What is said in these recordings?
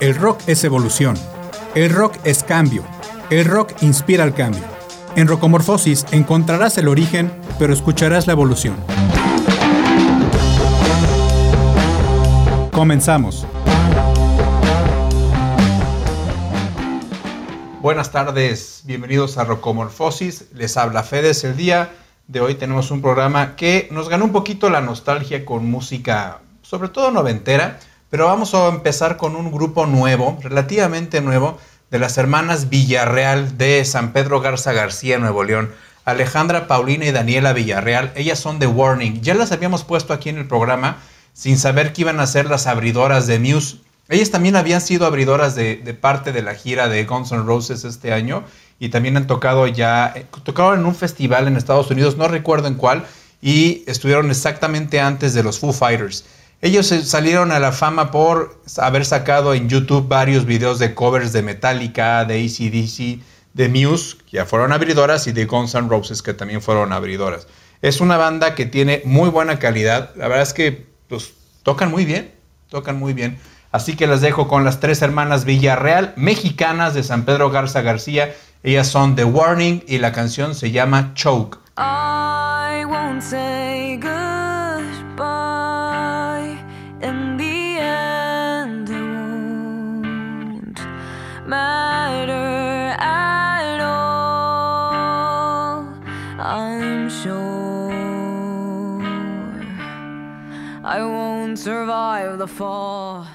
El rock es evolución. El rock es cambio. El rock inspira al cambio. En Rocomorfosis encontrarás el origen, pero escucharás la evolución. Comenzamos. Buenas tardes, bienvenidos a Rocomorfosis. Les habla Fedes. El día de hoy tenemos un programa que nos ganó un poquito la nostalgia con música, sobre todo noventera pero vamos a empezar con un grupo nuevo, relativamente nuevo, de las hermanas Villarreal de San Pedro Garza García, Nuevo León. Alejandra, Paulina y Daniela Villarreal, ellas son de Warning. Ya las habíamos puesto aquí en el programa sin saber que iban a ser las abridoras de Muse. Ellas también habían sido abridoras de, parte de la gira de Guns N' Roses este año y también han tocado ya, eh, tocaron en un festival en Estados Unidos, no recuerdo en cuál, y estuvieron exactamente antes de los Foo Fighters. Ellos salieron a la fama por haber sacado en YouTube varios videos de covers de Metallica, de ACDC, de Muse, que ya fueron abridoras, y de Guns N' Roses, que también fueron abridoras. Es una banda que tiene muy buena calidad. La verdad es que pues, tocan muy bien, tocan muy bien. Así que las dejo con las tres hermanas Villarreal, mexicanas de San Pedro Garza García. Ellas son The Warning y la canción se llama Choke. The fall.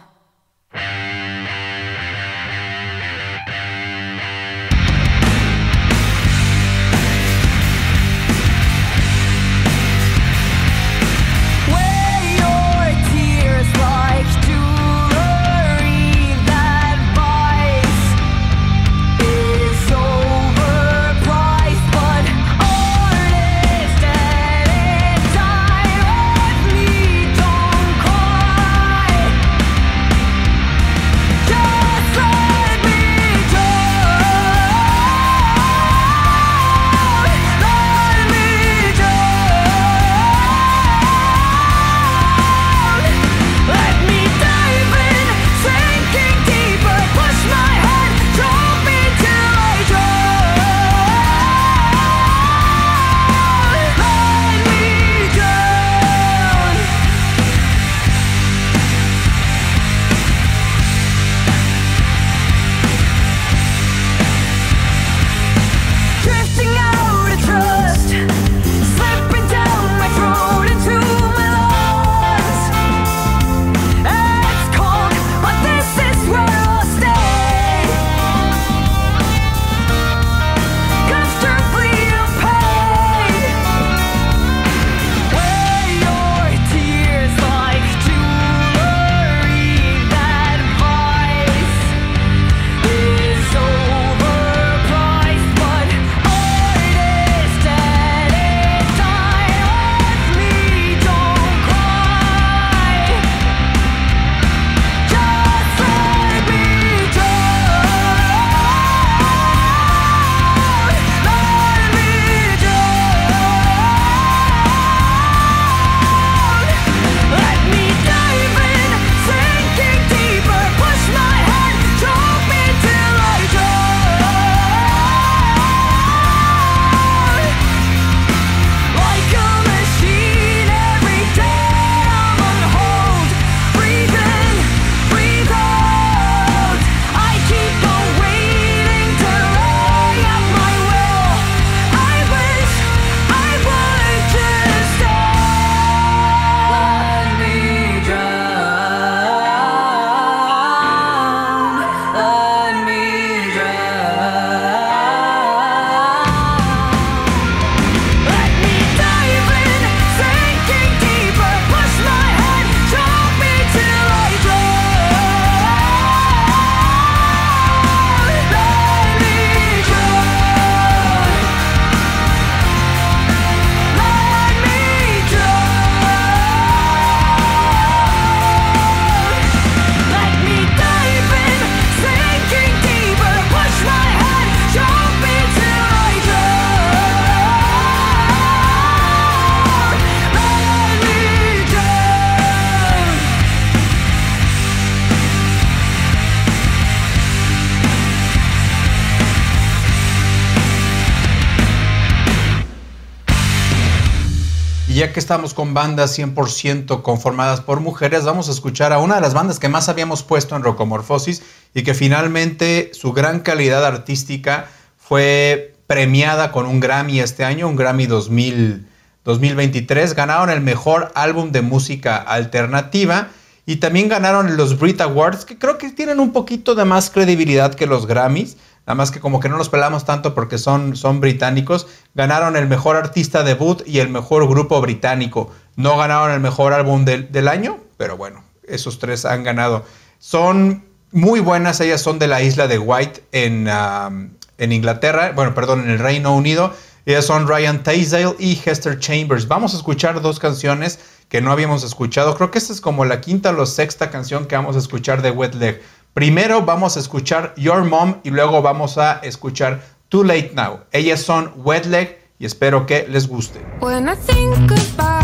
Que estamos con bandas 100% conformadas por mujeres, vamos a escuchar a una de las bandas que más habíamos puesto en Rocomorfosis y que finalmente su gran calidad artística fue premiada con un Grammy este año, un Grammy 2000, 2023. Ganaron el mejor álbum de música alternativa y también ganaron los Brit Awards, que creo que tienen un poquito de más credibilidad que los Grammys. Nada más que como que no los pelamos tanto porque son, son británicos. Ganaron el mejor artista debut y el mejor grupo británico. No ganaron el mejor álbum del, año, pero bueno, esos tres han ganado. Son muy buenas, ellas son de la isla de White en, en Inglaterra, bueno, perdón, en el Reino Unido. Ellas son Ryan Tazel y Hester Chambers. Vamos a escuchar dos canciones que no habíamos escuchado. Creo que esta es como la quinta o sexta canción que vamos a escuchar de Wet Leg. Primero vamos a escuchar Your Mom y luego vamos a escuchar Too Late Now. Ellas son Wet Leg y espero que les guste. mind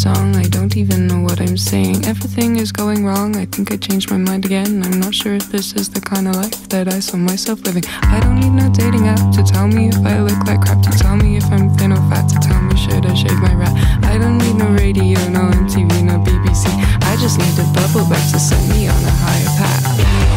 song. I don't even know what I'm saying. Everything is going wrong. I think I changed my mind again. I'm not sure if this is the kind of life that I saw myself living. I don't need no dating app to tell me if I look like crap. To tell me if I'm thin or fat. To tell me should I shave my rat. I don't need no radio, no MTV, no BBC. I just need a bubble back to set me on a higher path.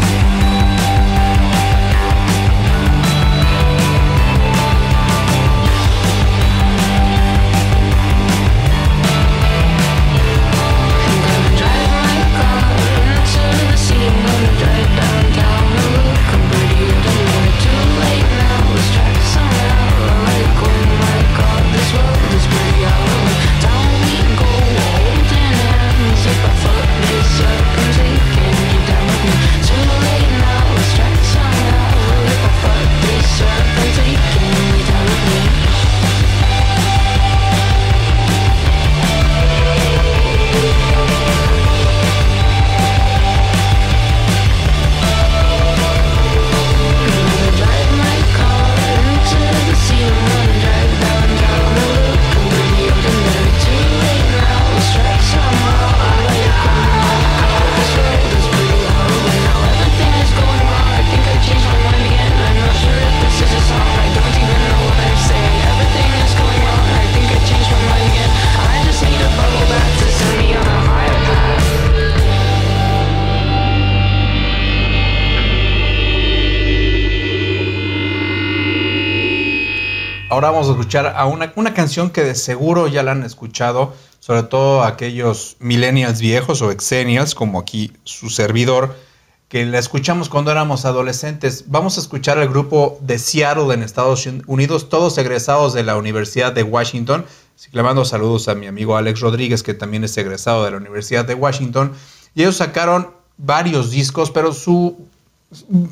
Ahora vamos a escuchar a una, una canción que de seguro ya la han escuchado, sobre todo aquellos millennials viejos o exennials, como aquí su servidor, que la escuchamos cuando éramos adolescentes. Vamos a escuchar al grupo de Seattle en Estados Unidos, todos egresados de la Universidad de Washington. Así que le mando saludos a mi amigo Alex Rodríguez, que también es egresado de la Universidad de Washington. Y ellos sacaron varios discos, pero su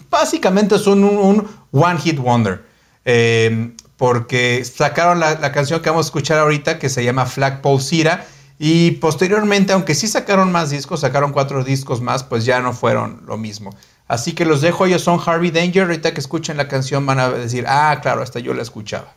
básicamente son un, un one hit wonder. Eh, porque sacaron la, canción que vamos a escuchar ahorita que se llama Flagpole Sira y posteriormente, aunque sí sacaron más discos, sacaron cuatro discos más, pues ya no fueron lo mismo. Así que los dejo, ellos son Harvey Danger, ahorita que escuchen la canción van a decir, ah, claro, hasta yo la escuchaba.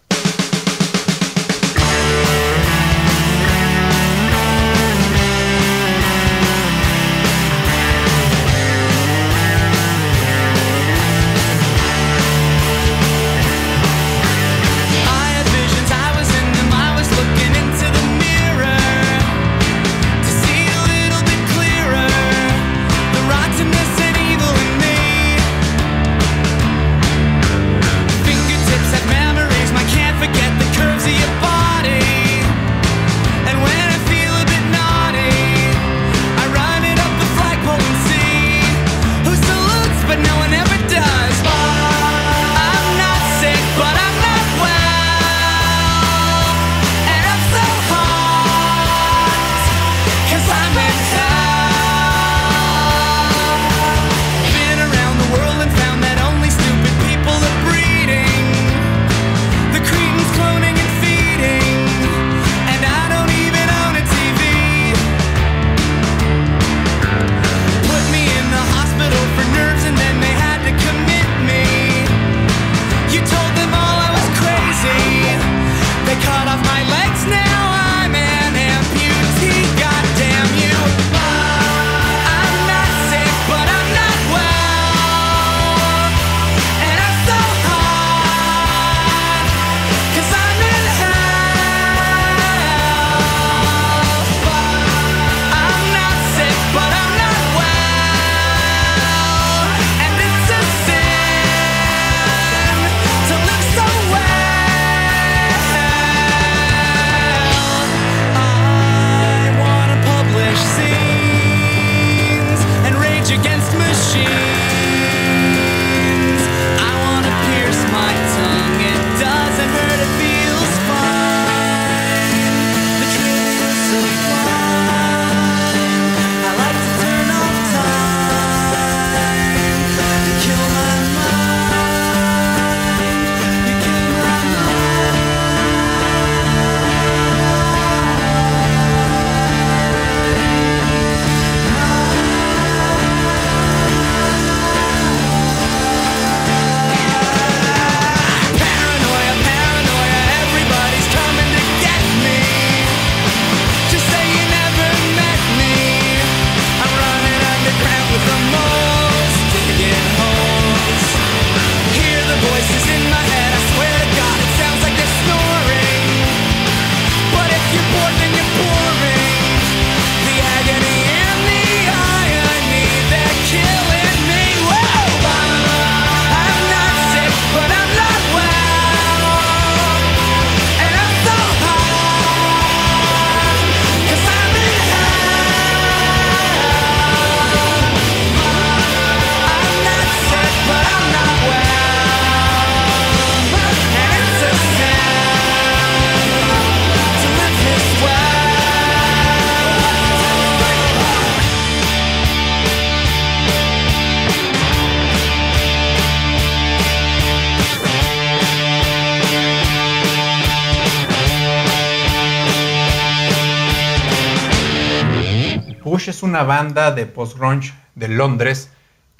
Una banda de post-grunge de Londres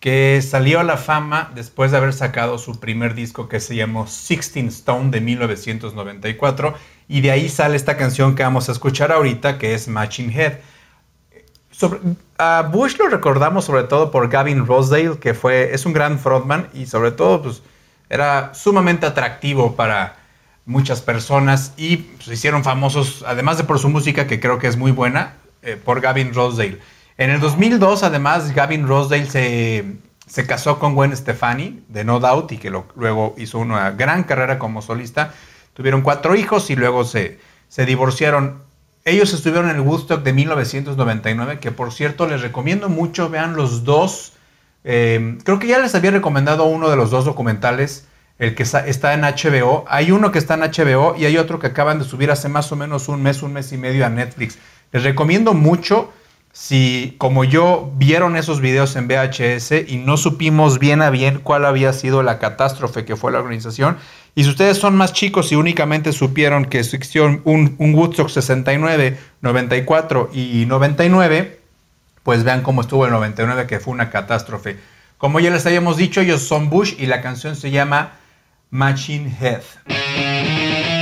que salió a la fama después de haber sacado su primer disco que se llamó Sixteen Stone de 1994 y de ahí sale esta canción que vamos a escuchar ahorita que es Matching Head. a Bush lo recordamos sobre todo por Gavin Rosedale que fue, es un gran frontman y sobre todo pues, era sumamente atractivo para muchas personas y se hicieron famosos además de por su música que creo que es muy buena eh, por Gavin Rosedale. En el 2002, además, Gavin Rosedale se, casó con Gwen Stefani de No Doubt y que luego hizo una gran carrera como solista. Tuvieron cuatro hijos y luego se, se divorciaron. Ellos estuvieron en el Woodstock de 1999, que por cierto les recomiendo mucho, vean los dos. Eh, creo que ya les había recomendado uno de los dos documentales, el que está en HBO. Hay uno que está en HBO y hay otro que acaban de subir hace más o menos un mes, un mes y medio a Netflix. Les recomiendo mucho si como yo vieron esos videos en VHS y no supimos bien a bien cuál había sido la catástrofe que fue la organización. Y si ustedes son más chicos y únicamente supieron que existió un, un Woodstock 69, 94 y 99, pues vean cómo estuvo el 99, que fue una catástrofe. Como ya les habíamos dicho, ellos son Bush y la canción se llama Machine Head.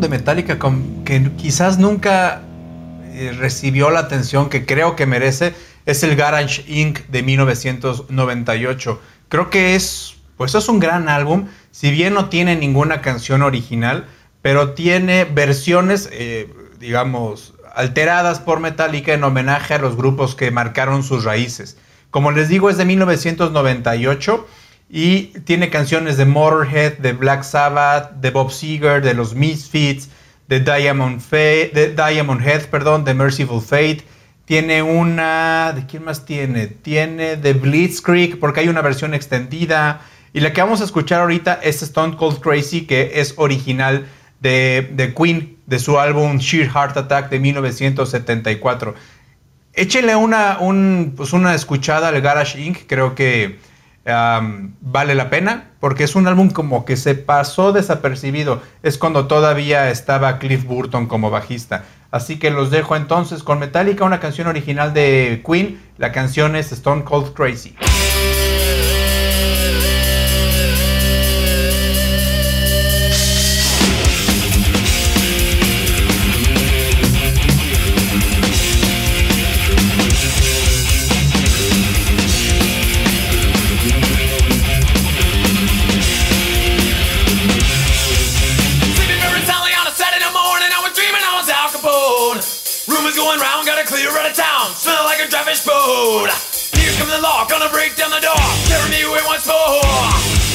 De Metallica que quizás nunca eh, recibió la atención que creo que merece es el Garage Inc. de 1998. Creo que es, pues es un gran álbum, si bien no tiene ninguna canción original, pero tiene versiones, eh, digamos, alteradas por Metallica en homenaje a los grupos que marcaron sus raíces. Como les digo, es de 1998 y tiene canciones de Motorhead, de Black Sabbath, de Bob Seger, de los Misfits, de Diamond, Diamond Head, perdón, de Merciful Fate. Tiene una. ¿De quién más tiene? Tiene de Blitzkrieg, porque hay una versión extendida. Y la que vamos a escuchar ahorita es Stone Cold Crazy, que es original de, de Queen, de su álbum Sheer Heart Attack de 1974. Échenle una, un, pues una escuchada al Garage Inc. Creo que vale la pena porque es un álbum como que se pasó desapercibido. Es cuando todavía estaba Cliff Burton como bajista. Así que los dejo entonces con Metallica, una canción original de Queen. La canción es Stone Cold Crazy. Road. Here comes the law, gonna break down the door. Carry me away once more.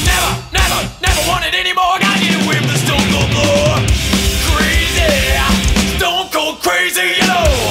Never, never, never wanted anymore. Gotta get away from the stone cold floor. Crazy, stone cold crazy, you know.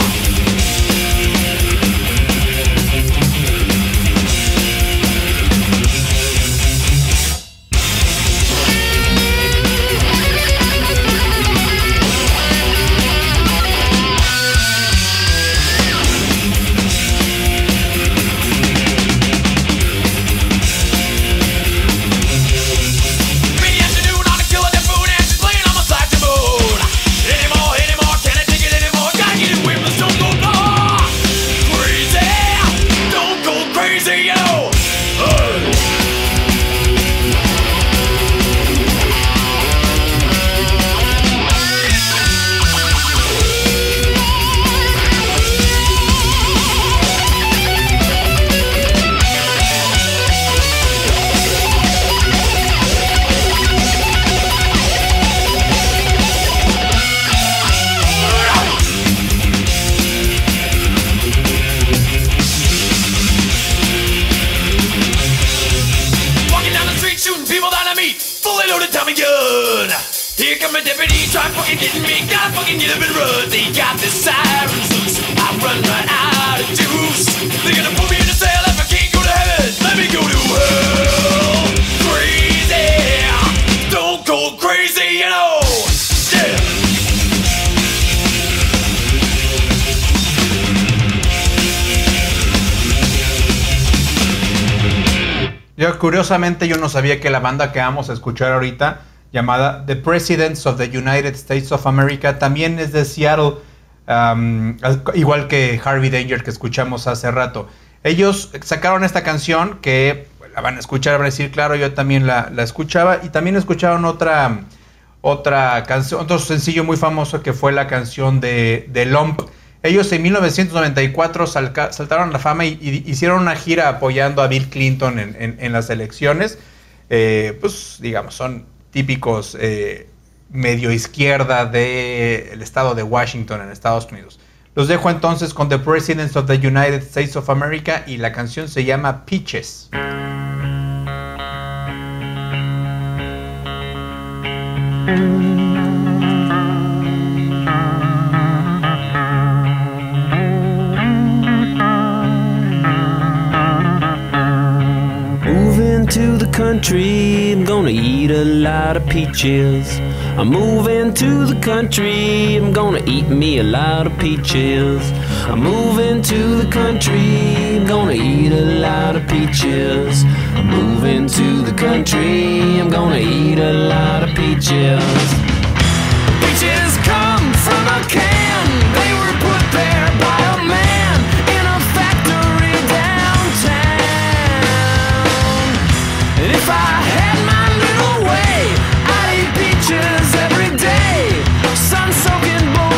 Curiosamente yo no sabía que la banda que vamos a escuchar ahorita, llamada The Presidents of the United States of America, también es de Seattle, igual que Harvey Danger que escuchamos hace rato. Ellos sacaron esta canción que la van a escuchar, van a decir, claro, yo también la, escuchaba, y también escucharon otra, otra canción, otro sencillo muy famoso que fue la canción de, de Lump ellos en 1994 saltaron a la fama y, hicieron una gira apoyando a Bill Clinton en, las elecciones. Eh, pues digamos, son típicos eh, medio izquierda del estado de Washington en Estados Unidos. Los dejo entonces con The Presidents of the United States of America y la canción se llama Peaches. to country. I'm gonna eat a lot of peaches. I'm moving to the country. I'm gonna eat me a lot of peaches. I'm moving to the country. I'm gonna eat a lot of peaches. I'm moving to the country. I'm gonna eat a lot of peaches. Peaches come from a can.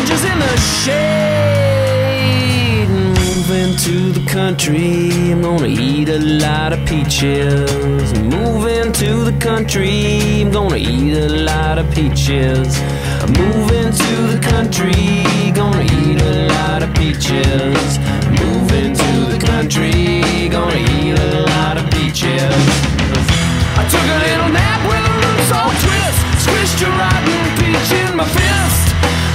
Bulges in the shade. Moving to the country, I'm gonna eat a lot of peaches. Moving to the country, I'm gonna eat a lot of peaches. Moving to the country, gonna eat a lot of peaches. Moving to the country, gonna eat a lot of peaches. I took a little nap with a roots twist. Squished a rotten peach in my fist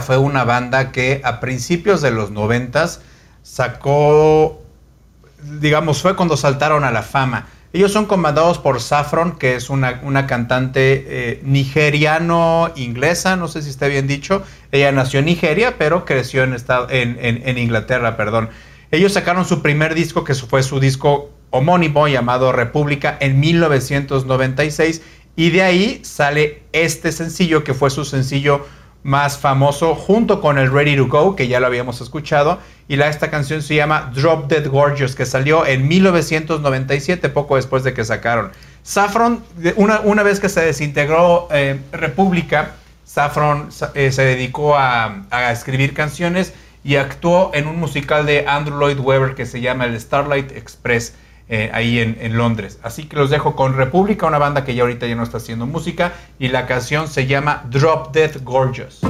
Fue una banda que a principios de los noventas sacó, digamos, fue cuando saltaron a la fama. Ellos son comandados por Saffron, que es una, cantante eh, nigeriano-inglesa, no sé si está bien dicho. Ella nació en Nigeria, pero creció en, estado, en Inglaterra, perdón. Ellos sacaron su primer disco, que fue su disco homónimo llamado República, en 1996. Y de ahí sale este sencillo, que fue su sencillo más famoso, junto con el Ready to Go, que ya lo habíamos escuchado. Y la, esta canción se llama Drop Dead Gorgeous, que salió en 1997, poco después de que sacaron. Saffron, una, una vez que se desintegró eh, República, Saffron sa- eh, se dedicó a, a escribir canciones y actuó en un musical de Andrew Lloyd Webber que se llama el Starlight Express eh, ahí en, en Londres. Así que los dejo con República, una banda que ya ahorita ya no está haciendo música y la canción se llama Drop Dead Gorgeous.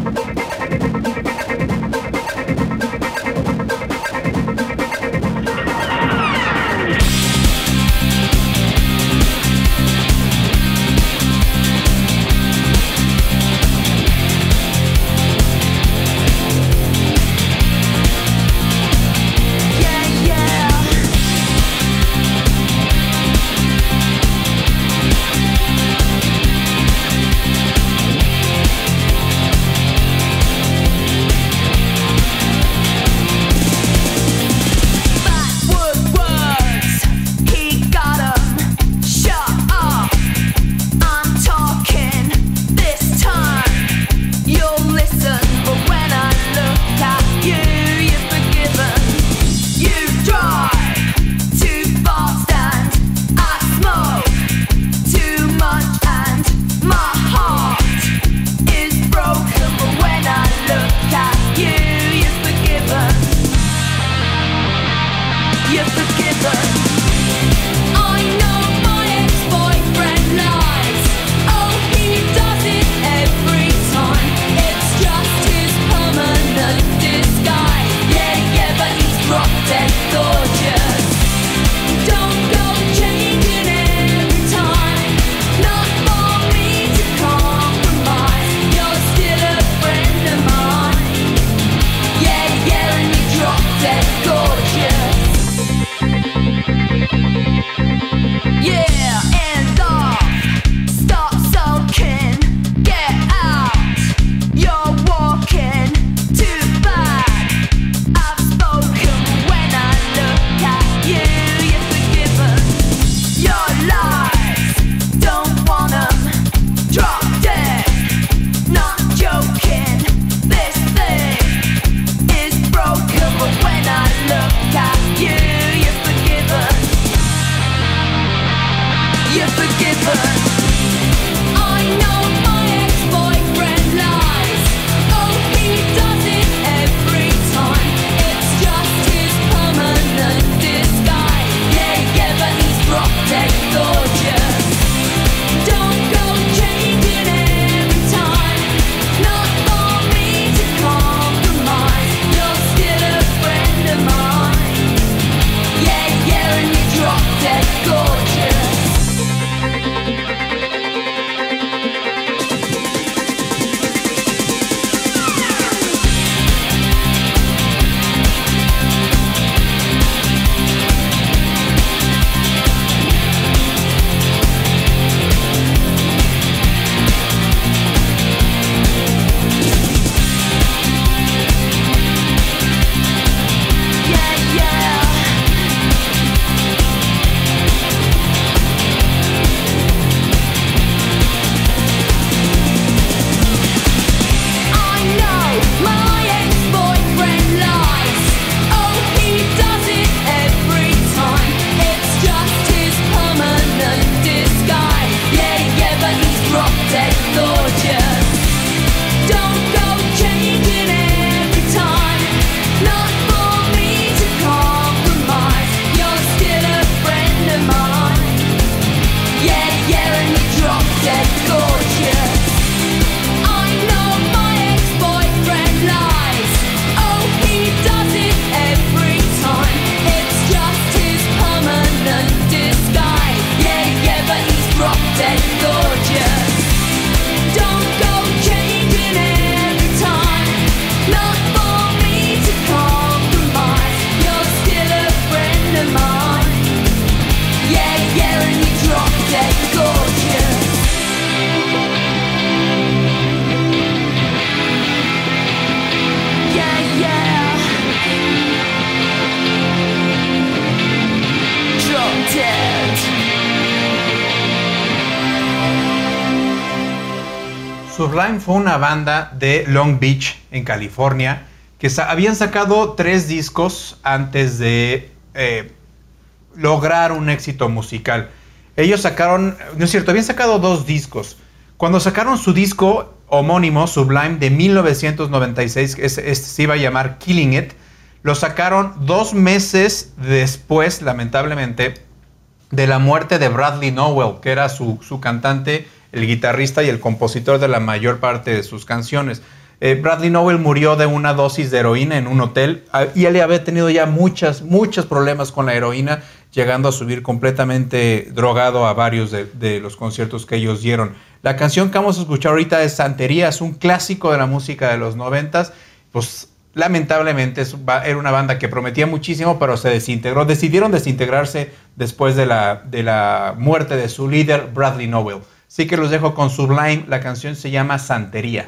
Fue una banda de Long Beach, en California, que habían sacado tres discos antes de eh, lograr un éxito musical. Ellos sacaron, no es cierto, habían sacado dos discos. Cuando sacaron su disco homónimo, Sublime, de 1996, que se iba a llamar Killing It, lo sacaron dos meses después, lamentablemente, de la muerte de Bradley Nowell, que era su, su cantante, el guitarrista y el compositor de la mayor parte de sus canciones. Eh, Bradley Nowell murió de una dosis de heroína en un hotel ah, y él había tenido ya muchas, muchos problemas con la heroína, llegando a subir completamente drogado a varios de, los conciertos que ellos dieron. La canción que vamos a escuchar ahorita es Santería, es un clásico de la música de los noventas. Pues lamentablemente era una banda que prometía muchísimo, pero se desintegró. Decidieron desintegrarse después de la, de la muerte de su líder, Bradley Nowell. Así que los dejo con Sublime. La canción se llama Santería.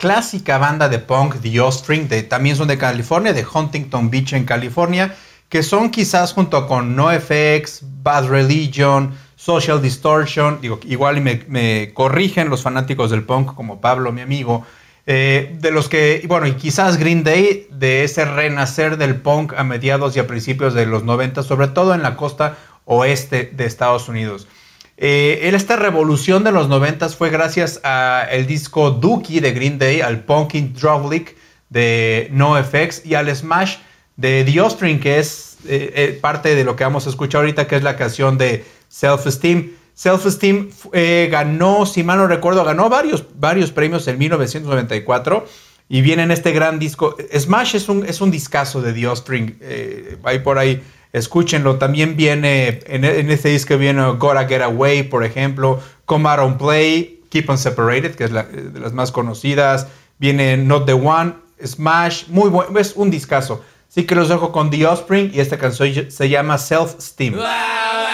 Clásica banda de punk The Offspring, de, también son de California, de Huntington Beach en California, que son quizás junto con NoFX, Bad Religion, Social Distortion, digo, igual me, me corrigen los fanáticos del punk como Pablo, mi amigo, eh, de los que, bueno, y quizás Green Day, de ese renacer del punk a mediados y a principios de los 90, sobre todo en la costa oeste de Estados Unidos. Eh, esta revolución de los noventas fue gracias al disco Dookie de Green Day, al Punkin' Drovlik de NoFX y al Smash de The Ostring, que es eh, eh, parte de lo que vamos a escuchar ahorita, que es la canción de Self Esteem. Self Esteem ganó, si mal no recuerdo, ganó varios, varios premios en 1994 y viene en este gran disco. Smash es un, es un discazo de The Ostring, hay por ahí escúchenlo. También viene, en, e, en este disco viene Gotta Get Away, por ejemplo, Come Out and Play, Keep On Separated, que es la, eh, de las más conocidas. Viene Not The One, Smash, muy bueno, es un discazo. Así que los dejo con The Offspring y esta canción se llama Self Steam. ¡Wow!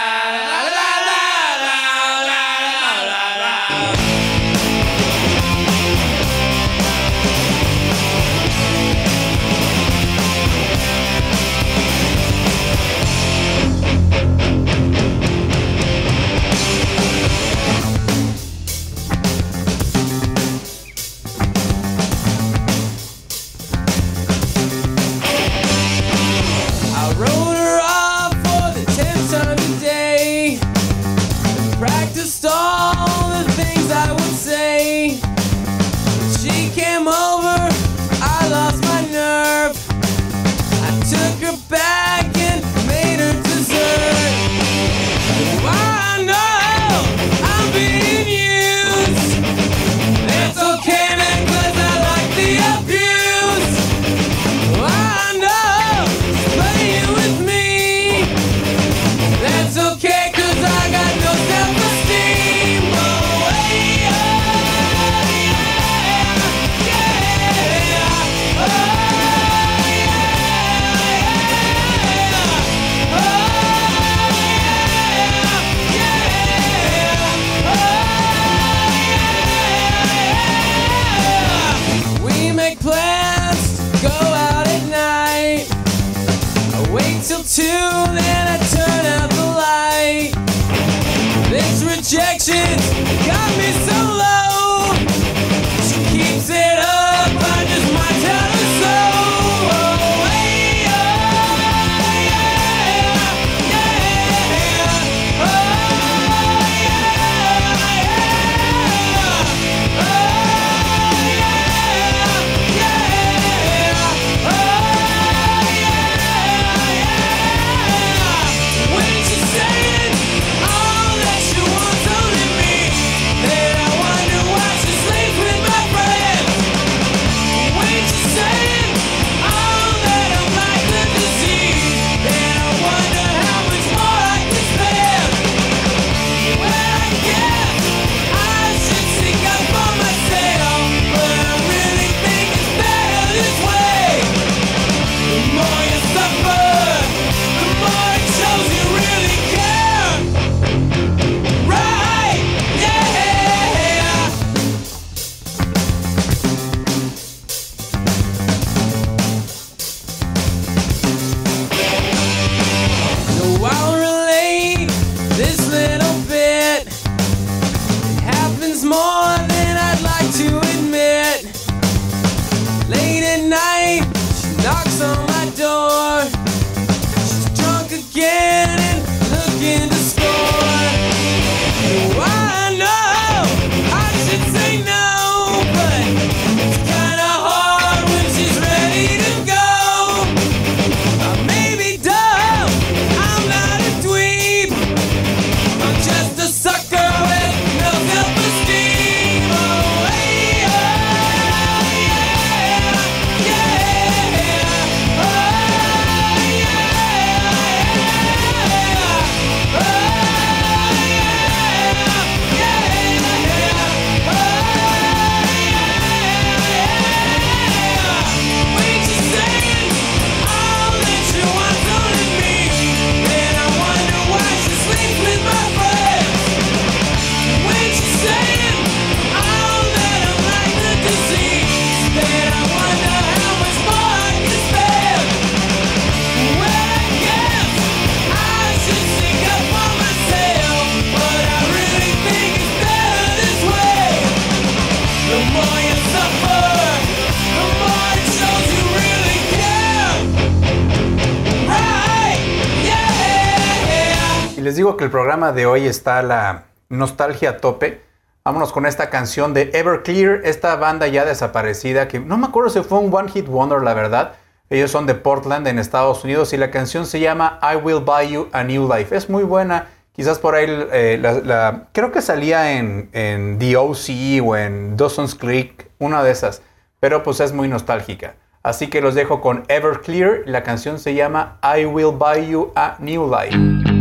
que el programa de hoy está la nostalgia a tope, vámonos con esta canción de Everclear, esta banda ya desaparecida que no me acuerdo si fue un One Hit Wonder, la verdad. Ellos son de Portland, en Estados Unidos, y la canción se llama I Will Buy You a New Life. Es muy buena. Quizás por ahí eh, la, creo que salía en, en The OC o en Dawson's Creek, una de esas. Pero pues es muy nostálgica. Así que los dejo con Everclear. La canción se llama I Will Buy You a New Life.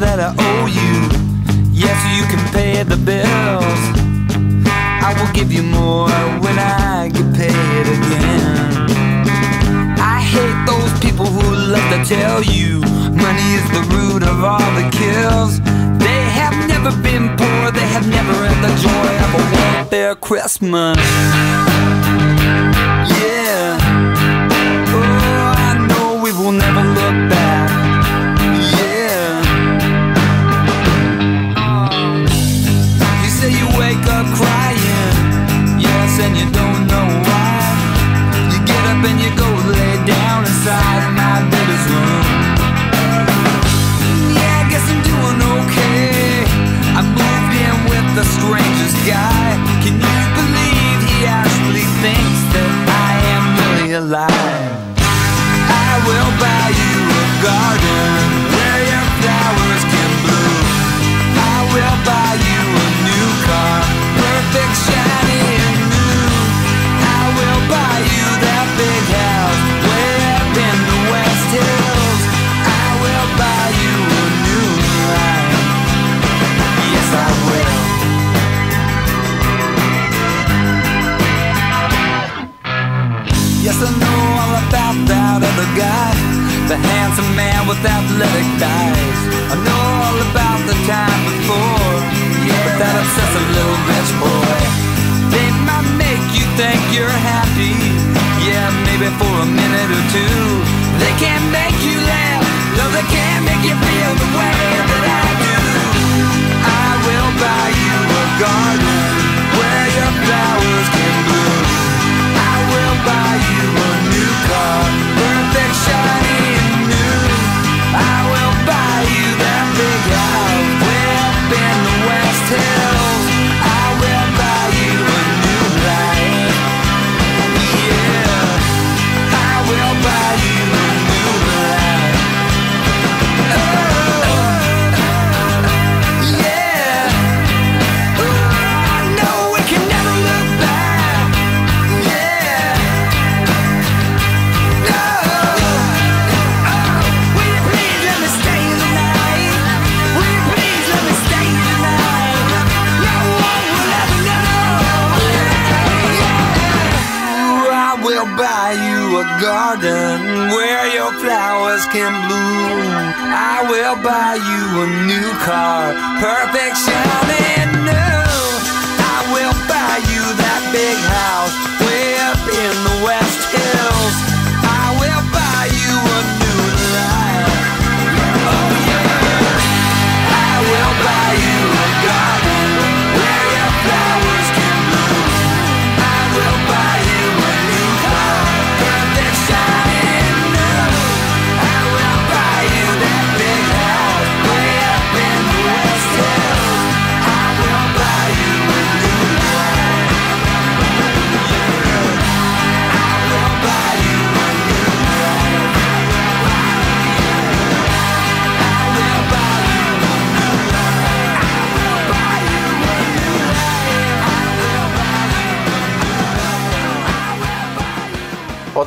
that I owe you. Yes, you can pay the bills. I will give you more when I get paid again. I hate those people who love to tell you money is the root of all the kills. They have never been poor, they have never had the joy of a welfare Christmas. sky the handsome man with athletic thighs. I know all about the time before, yeah, but that obsessive little bitch boy. They might make you think you're happy, yeah, maybe for a minute or two. They can't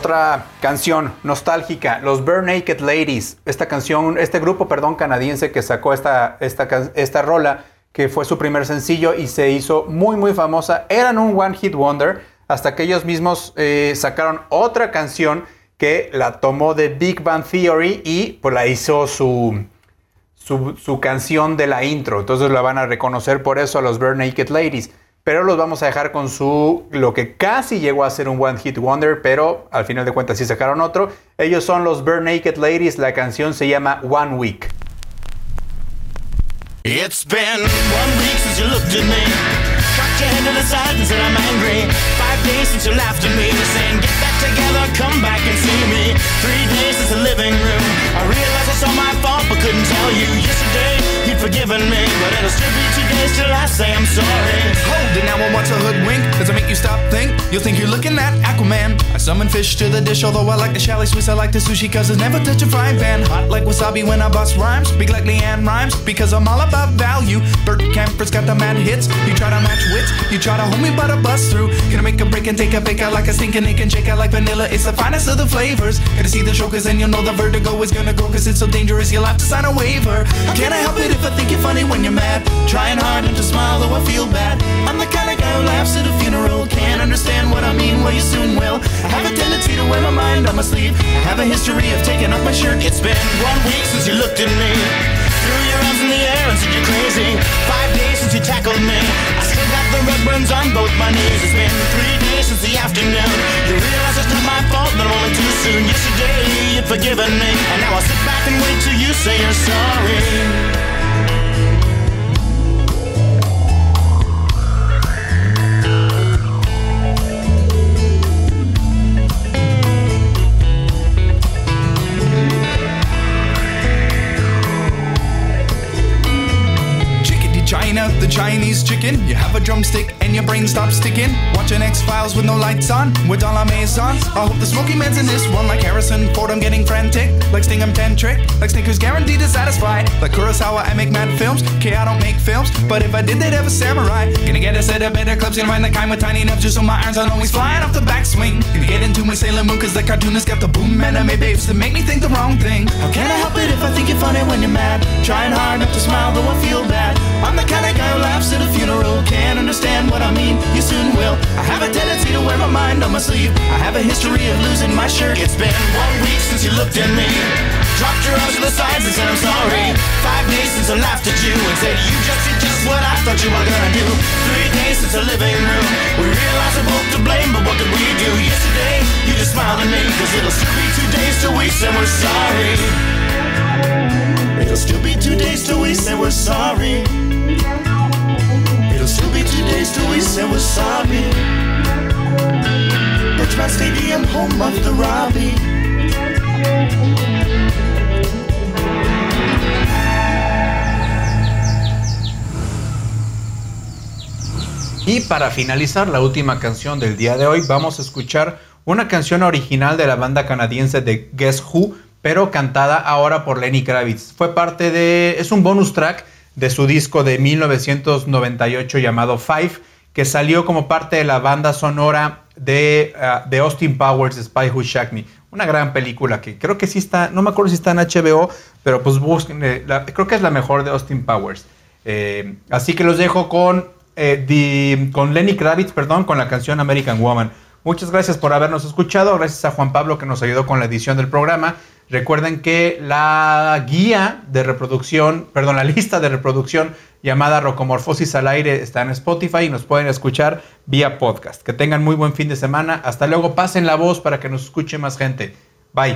Otra canción nostálgica, los Bare Naked Ladies. Esta canción, este grupo, perdón, canadiense que sacó esta, esta, esta rola, que fue su primer sencillo y se hizo muy, muy famosa. Eran un One Hit Wonder hasta que ellos mismos eh, sacaron otra canción que la tomó de Big Bang Theory y pues la hizo su, su, su canción de la intro. Entonces la van a reconocer por eso a los Bare Naked Ladies. Pero los vamos a dejar con su, lo que casi llegó a ser un One Hit Wonder, pero al final de cuentas sí sacaron otro. Ellos son los Bare Naked Ladies, la canción se llama One Week. It's been one week since you looked at me. Head to the side and said I'm angry. Days since you laughed at me, saying get back together, come back and see me. Three days since the living room. I realized it's all my fault, but couldn't tell you. Yesterday you'd forgiven me, but it'll still be two days till I say I'm sorry. Hold it now and watch a hoodwink. Does it make you stop think? You'll think you're looking at Aquaman. I summon fish to the dish, although I like the chalet Swiss. I like the sushi cause it's never touch a frying pan. Hot like wasabi when I bust rhymes. Big like Leanne rhymes because I'm all about value. Bert Camper's got the mad hits. You try to match wits, you try to hold me but I bust through. Gonna make a break and take a bake out like a stinking Nick and shake out like vanilla. It's the finest of the flavors. Gonna see the cause then you'll know the vertigo is gonna go cause it's so dangerous. You'll have to sign a waiver. Can I help it if I think you're funny when you're mad. Trying hard not to smile, though I feel bad. I'm the kind of guy who laughs at a funeral. Can't understand what I mean, well, you soon will. I have a tendency to wear my mind on my sleeve. I have a history of taking off my shirt. It's been one week since you looked at me. Threw your arms in the air and said you're crazy. Five days since you tackled me. I still got the red burns on both my knees. It's been three afternoon. You realize it's not my fault, but I'm only too soon. Yesterday you'd forgiven me, and now I sit back and wait till you say you're sorry. Chinese chicken. You have a drumstick and your brain stops sticking. Watching X Files with no lights on, with all our maze. I hope the smoky man's in this one, like Harrison Ford. I'm getting frantic, like Sting, I'm tantric, like Snickers guaranteed to satisfy. Like Kurosawa, I make mad films. Okay, I don't make films, but if I did, they'd have a samurai. Gonna get a set of better clips, gonna find the kind with tiny enough just so my irons aren't always flying off the backswing. Gonna get into my Sailor Moon, cause the cartoonist got the boom and anime babes to make me think the wrong thing. How can I help it if I think you're funny when you're mad? Trying hard not to smile, though I feel bad. I'm the kind of guy who laughs at a funeral. Can't understand what I mean, you soon will. I have a tendency to wear my mind on my sleeve. I have a history of losing my shirt. It's been one week since you looked at me. Dropped your arms to the sides and said I'm sorry. Five days since I laughed at you and said you just did just what I thought you were gonna do. Three days since the living room. We realized we're both to blame, but what could we do? Yesterday, you just smiled at me, cause it'll still be two days till we say we're sorry. It'll still be two days till we say we're sorry. Y para finalizar la última canción del día de hoy, vamos a escuchar una canción original de la banda canadiense de Guess Who, pero cantada ahora por Lenny Kravitz. Fue parte de. es un bonus track de su disco de 1998 llamado Five, que salió como parte de la banda sonora de, uh, de Austin Powers, Spy Who Shagged Me. Una gran película que creo que sí está, no me acuerdo si está en HBO, pero pues busquen, eh, creo que es la mejor de Austin Powers. Eh, así que los dejo con, eh, con Lenny Kravitz, perdón, con la canción American Woman. Muchas gracias por habernos escuchado, gracias a Juan Pablo que nos ayudó con la edición del programa. Recuerden que la guía de reproducción, perdón, la lista de reproducción llamada Rocomorfosis al aire está en Spotify y nos pueden escuchar vía podcast. Que tengan muy buen fin de semana. Hasta luego, pasen la voz para que nos escuche más gente. Bye.